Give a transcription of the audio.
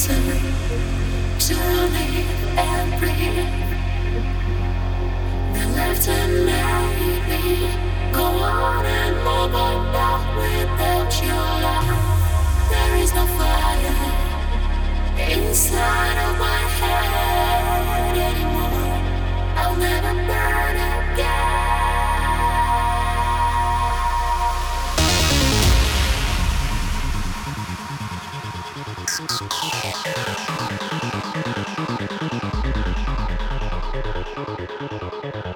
reason to live and breathe. The left and made me go on and on, but not without your love. There is no fire inside of my head. Thank you.